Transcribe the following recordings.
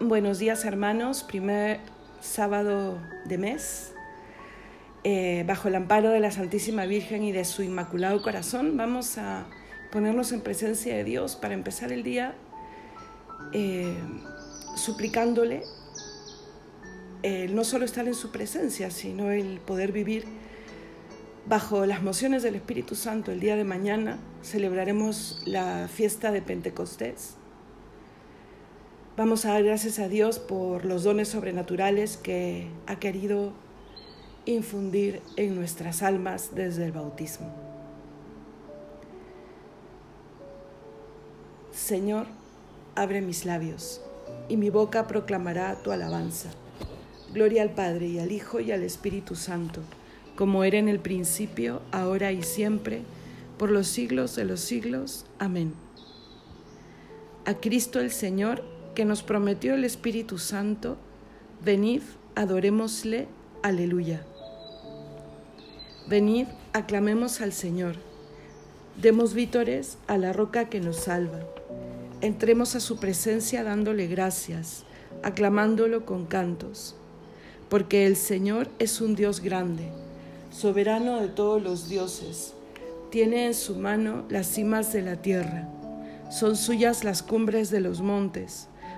Buenos días hermanos, primer sábado de mes, eh, bajo el amparo de la Santísima Virgen y de su Inmaculado Corazón, vamos a ponernos en presencia de Dios para empezar el día eh, suplicándole no solo estar en su presencia, sino el poder vivir bajo las mociones del Espíritu Santo. El día de mañana celebraremos la fiesta de Pentecostés Vamos a dar gracias a Dios por los dones sobrenaturales que ha querido infundir en nuestras almas desde el bautismo. Señor, abre mis labios y mi boca proclamará tu alabanza. Gloria al Padre y al Hijo y al Espíritu Santo, como era en el principio, ahora y siempre, por los siglos de los siglos. Amén. A Cristo el Señor, que nos prometió el Espíritu Santo, venid, adorémosle, aleluya. Venid, aclamemos al Señor, demos vítores a la roca que nos salva, entremos a su presencia dándole gracias, aclamándolo con cantos, porque el Señor es un Dios grande, soberano de todos los dioses, tiene en su mano las cimas de la tierra, son suyas las cumbres de los montes,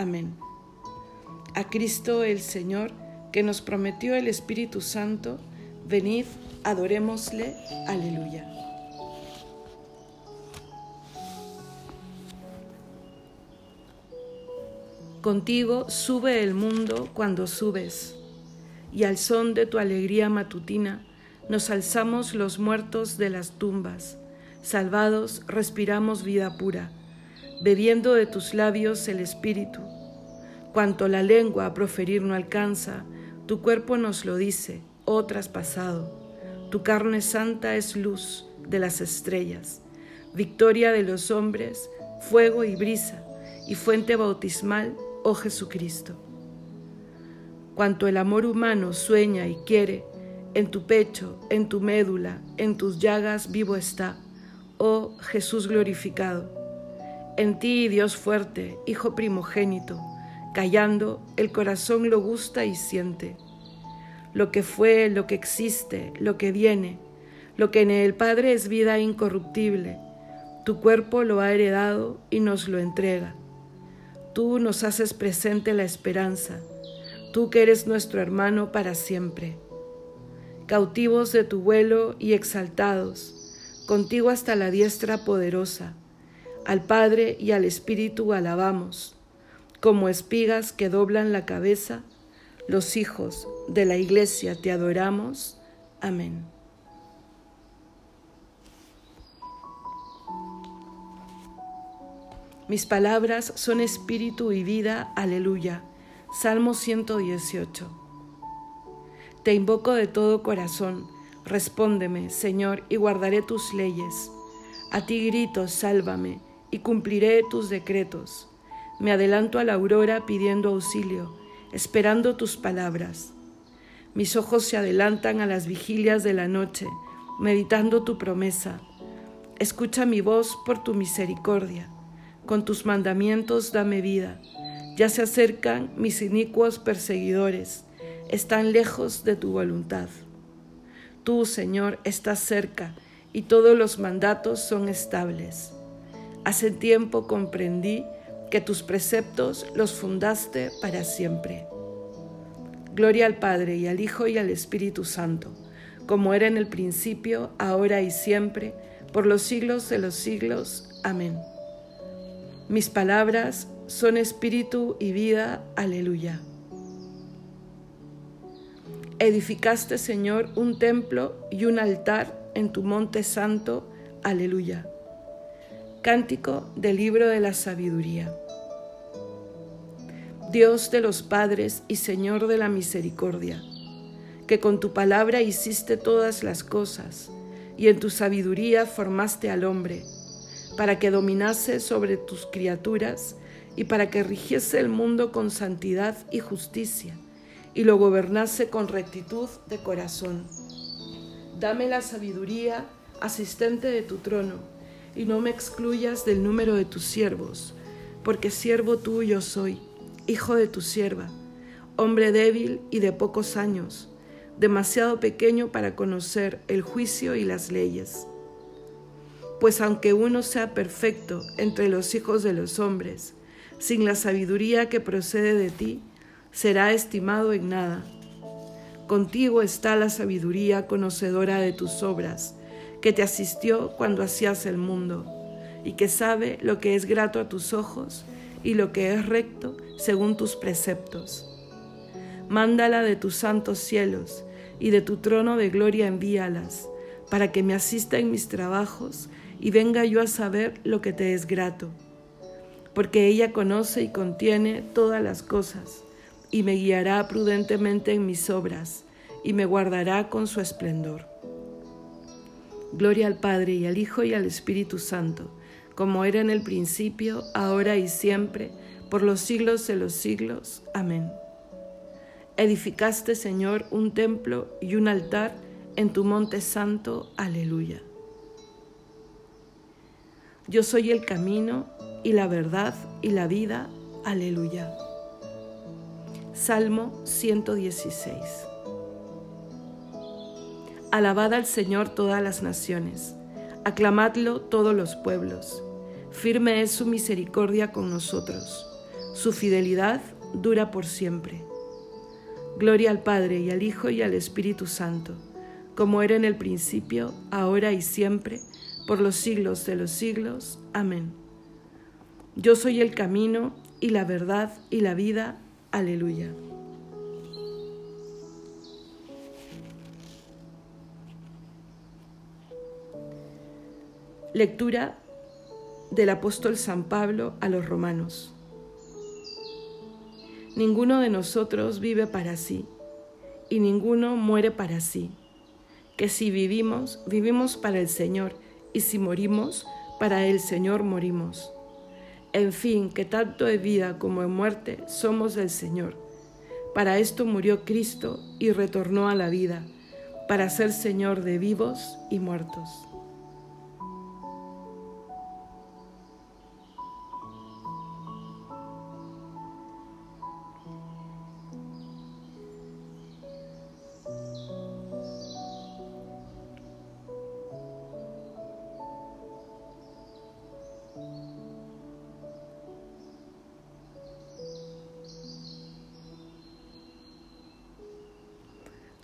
Amén. A Cristo el Señor, que nos prometió el Espíritu Santo, venid, adorémosle. Aleluya. Contigo sube el mundo cuando subes, y al son de tu alegría matutina nos alzamos los muertos de las tumbas, salvados respiramos vida pura, bebiendo de tus labios el Espíritu Cuanto la lengua a proferir no alcanza, tu cuerpo nos lo dice, oh traspasado. Tu carne santa es luz de las estrellas, victoria de los hombres, fuego y brisa, y fuente bautismal, oh Jesucristo. Cuanto el amor humano sueña y quiere, en tu pecho, en tu médula, en tus llagas vivo está, oh Jesús glorificado. En ti, Dios fuerte, Hijo primogénito, Callando, el corazón lo gusta y siente. Lo que fue, lo que existe, lo que viene, lo que en el Padre es vida incorruptible. Tu cuerpo lo ha heredado y nos lo entrega. Tú nos haces presente la esperanza, tú que eres nuestro hermano para siempre. Cautivos de tu vuelo y exaltados, contigo hasta la diestra poderosa, al Padre y al Espíritu alabamos como espigas que doblan la cabeza, los hijos de la iglesia te adoramos. Amén. Mis palabras son espíritu y vida. Aleluya. Salmo 118. Te invoco de todo corazón. Respóndeme, Señor, y guardaré tus leyes. A ti grito, sálvame, y cumpliré tus decretos. Me adelanto a la aurora pidiendo auxilio, esperando tus palabras. Mis ojos se adelantan a las vigilias de la noche, meditando tu promesa. Escucha mi voz por tu misericordia. Con tus mandamientos dame vida. Ya se acercan mis inicuos perseguidores, están lejos de tu voluntad. Tú, Señor, estás cerca y todos los mandatos son estables. Hace tiempo comprendí que tus preceptos los fundaste para siempre. Gloria al Padre y al Hijo y al Espíritu Santo, como era en el principio, ahora y siempre, por los siglos de los siglos. Amén. Mis palabras son espíritu y vida. Aleluya. Edificaste, Señor, un templo y un altar en tu monte santo. Aleluya. Cántico del libro de la sabiduría. Dios de los padres y Señor de la misericordia, que con tu palabra hiciste todas las cosas, y en tu sabiduría formaste al hombre, para que dominase sobre tus criaturas y para que rigiese el mundo con santidad y justicia, y lo gobernase con rectitud de corazón. Dame la sabiduría, asistente de tu trono, y no me excluyas del número de tus siervos, porque siervo tuyo soy hijo de tu sierva, hombre débil y de pocos años, demasiado pequeño para conocer el juicio y las leyes. Pues aunque uno sea perfecto entre los hijos de los hombres, sin la sabiduría que procede de ti, será estimado en nada. Contigo está la sabiduría conocedora de tus obras, que te asistió cuando hacías el mundo, y que sabe lo que es grato a tus ojos y lo que es recto según tus preceptos. Mándala de tus santos cielos y de tu trono de gloria envíalas, para que me asista en mis trabajos y venga yo a saber lo que te es grato. Porque ella conoce y contiene todas las cosas, y me guiará prudentemente en mis obras, y me guardará con su esplendor. Gloria al Padre y al Hijo y al Espíritu Santo como era en el principio, ahora y siempre, por los siglos de los siglos. Amén. Edificaste, Señor, un templo y un altar en tu monte santo. Aleluya. Yo soy el camino y la verdad y la vida. Aleluya. Salmo 116. Alabad al Señor todas las naciones, aclamadlo todos los pueblos Firme es su misericordia con nosotros, su fidelidad dura por siempre. Gloria al Padre y al Hijo y al Espíritu Santo, como era en el principio, ahora y siempre, por los siglos de los siglos. Amén. Yo soy el camino y la verdad y la vida. Aleluya. Lectura del apóstol San Pablo a los romanos. Ninguno de nosotros vive para sí y ninguno muere para sí. Que si vivimos, vivimos para el Señor y si morimos, para el Señor morimos. En fin, que tanto de vida como de muerte somos del Señor. Para esto murió Cristo y retornó a la vida, para ser Señor de vivos y muertos.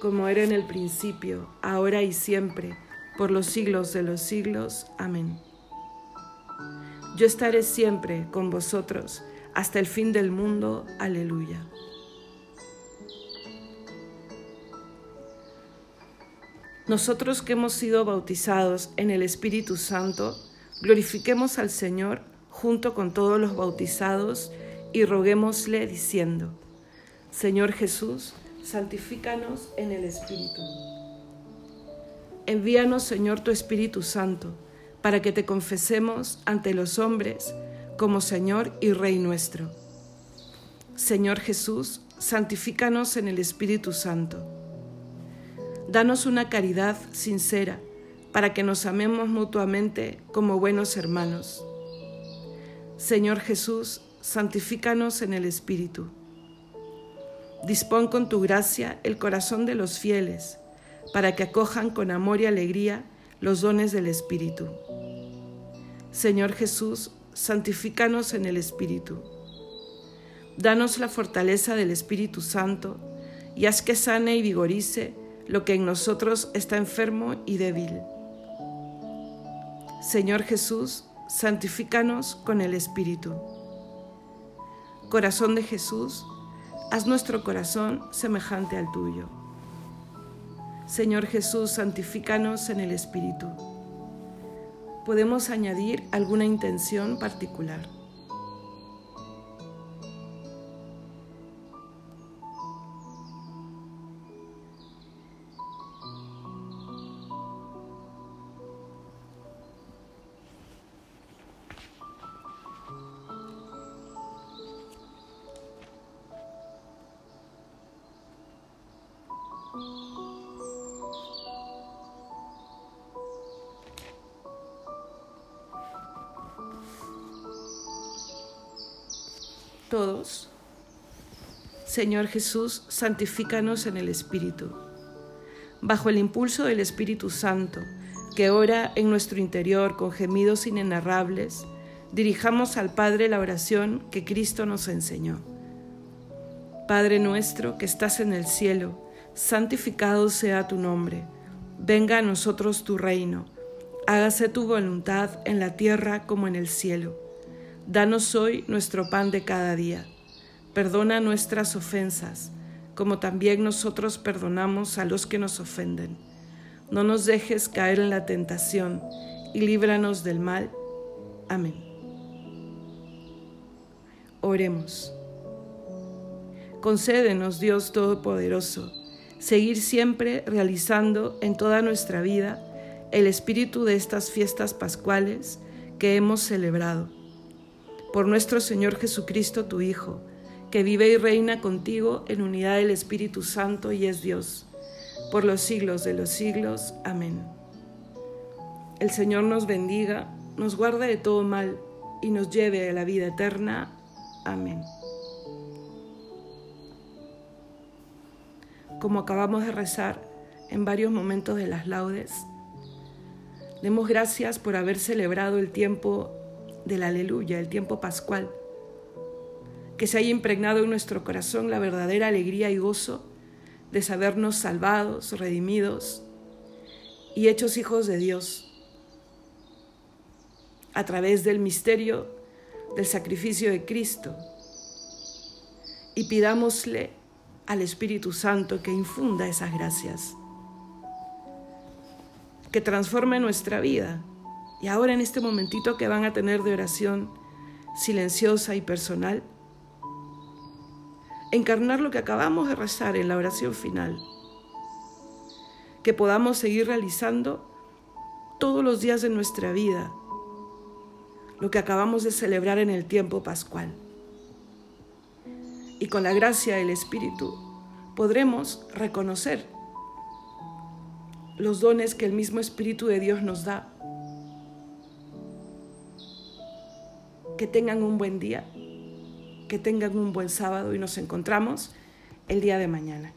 como era en el principio, ahora y siempre, por los siglos de los siglos. Amén. Yo estaré siempre con vosotros hasta el fin del mundo. Aleluya. Nosotros que hemos sido bautizados en el Espíritu Santo, glorifiquemos al Señor junto con todos los bautizados y roguémosle diciendo, Señor Jesús, santifícanos en el Espíritu. Envíanos, Señor, tu Espíritu Santo, para que te confesemos ante los hombres como Señor y Rey nuestro. Señor Jesús, santifícanos en el Espíritu Santo. Danos una caridad sincera, para que nos amemos mutuamente como buenos hermanos Señor Jesús, santifícanos en el Espíritu. Dispón con tu gracia el corazón de los fieles, para que acojan con amor y alegría los dones del Espíritu. Señor Jesús, santifícanos en el Espíritu. Danos la fortaleza del Espíritu Santo y haz que sane y vigorice lo que en nosotros está enfermo y débil. Señor Jesús, santifícanos con el Espíritu. Corazón de Jesús, haz nuestro corazón semejante al tuyo. Señor Jesús, santifícanos en el Espíritu. Podemos añadir alguna intención particular. Todos, Señor Jesús, santifícanos en el Espíritu. Bajo el impulso del Espíritu Santo, que ora en nuestro interior con gemidos inenarrables, dirijamos al Padre la oración que Cristo nos enseñó. Padre nuestro que estás en el cielo, santificado sea tu nombre, venga a nosotros tu reino, hágase tu voluntad en la tierra como en el cielo. Danos hoy nuestro pan de cada día. Perdona nuestras ofensas, como también nosotros perdonamos a los que nos ofenden. No nos dejes caer en la tentación y líbranos del mal. Amén. Oremos. Concédenos, Dios Todopoderoso, seguir siempre realizando en toda nuestra vida el espíritu de estas fiestas pascuales que hemos celebrado. Por nuestro Señor Jesucristo, tu Hijo, que vive y reina contigo en unidad del Espíritu Santo y es Dios, por los siglos de los siglos. Amén. El Señor nos bendiga, nos guarde de todo mal y nos lleve a la vida eterna. Amén. como acabamos de rezar en varios momentos de las laudes. Demos gracias por haber celebrado el tiempo del aleluya, el tiempo pascual. Que se haya impregnado en nuestro corazón la verdadera alegría y gozo de sabernos salvados, redimidos y hechos hijos de Dios a través del misterio del sacrificio de Cristo. Y pidámosle al Espíritu Santo que infunda esas gracias, que transforme nuestra vida. Y ahora en este momentito que van a tener de oración silenciosa y personal, encarnar lo que acabamos de rezar en la oración final, que podamos seguir realizando todos los días de nuestra vida, lo que acabamos de celebrar en el tiempo pascual. Y con la gracia del Espíritu podremos reconocer los dones que el mismo Espíritu de Dios nos da. Que tengan un buen día, que tengan un buen sábado y nos encontramos el día de mañana.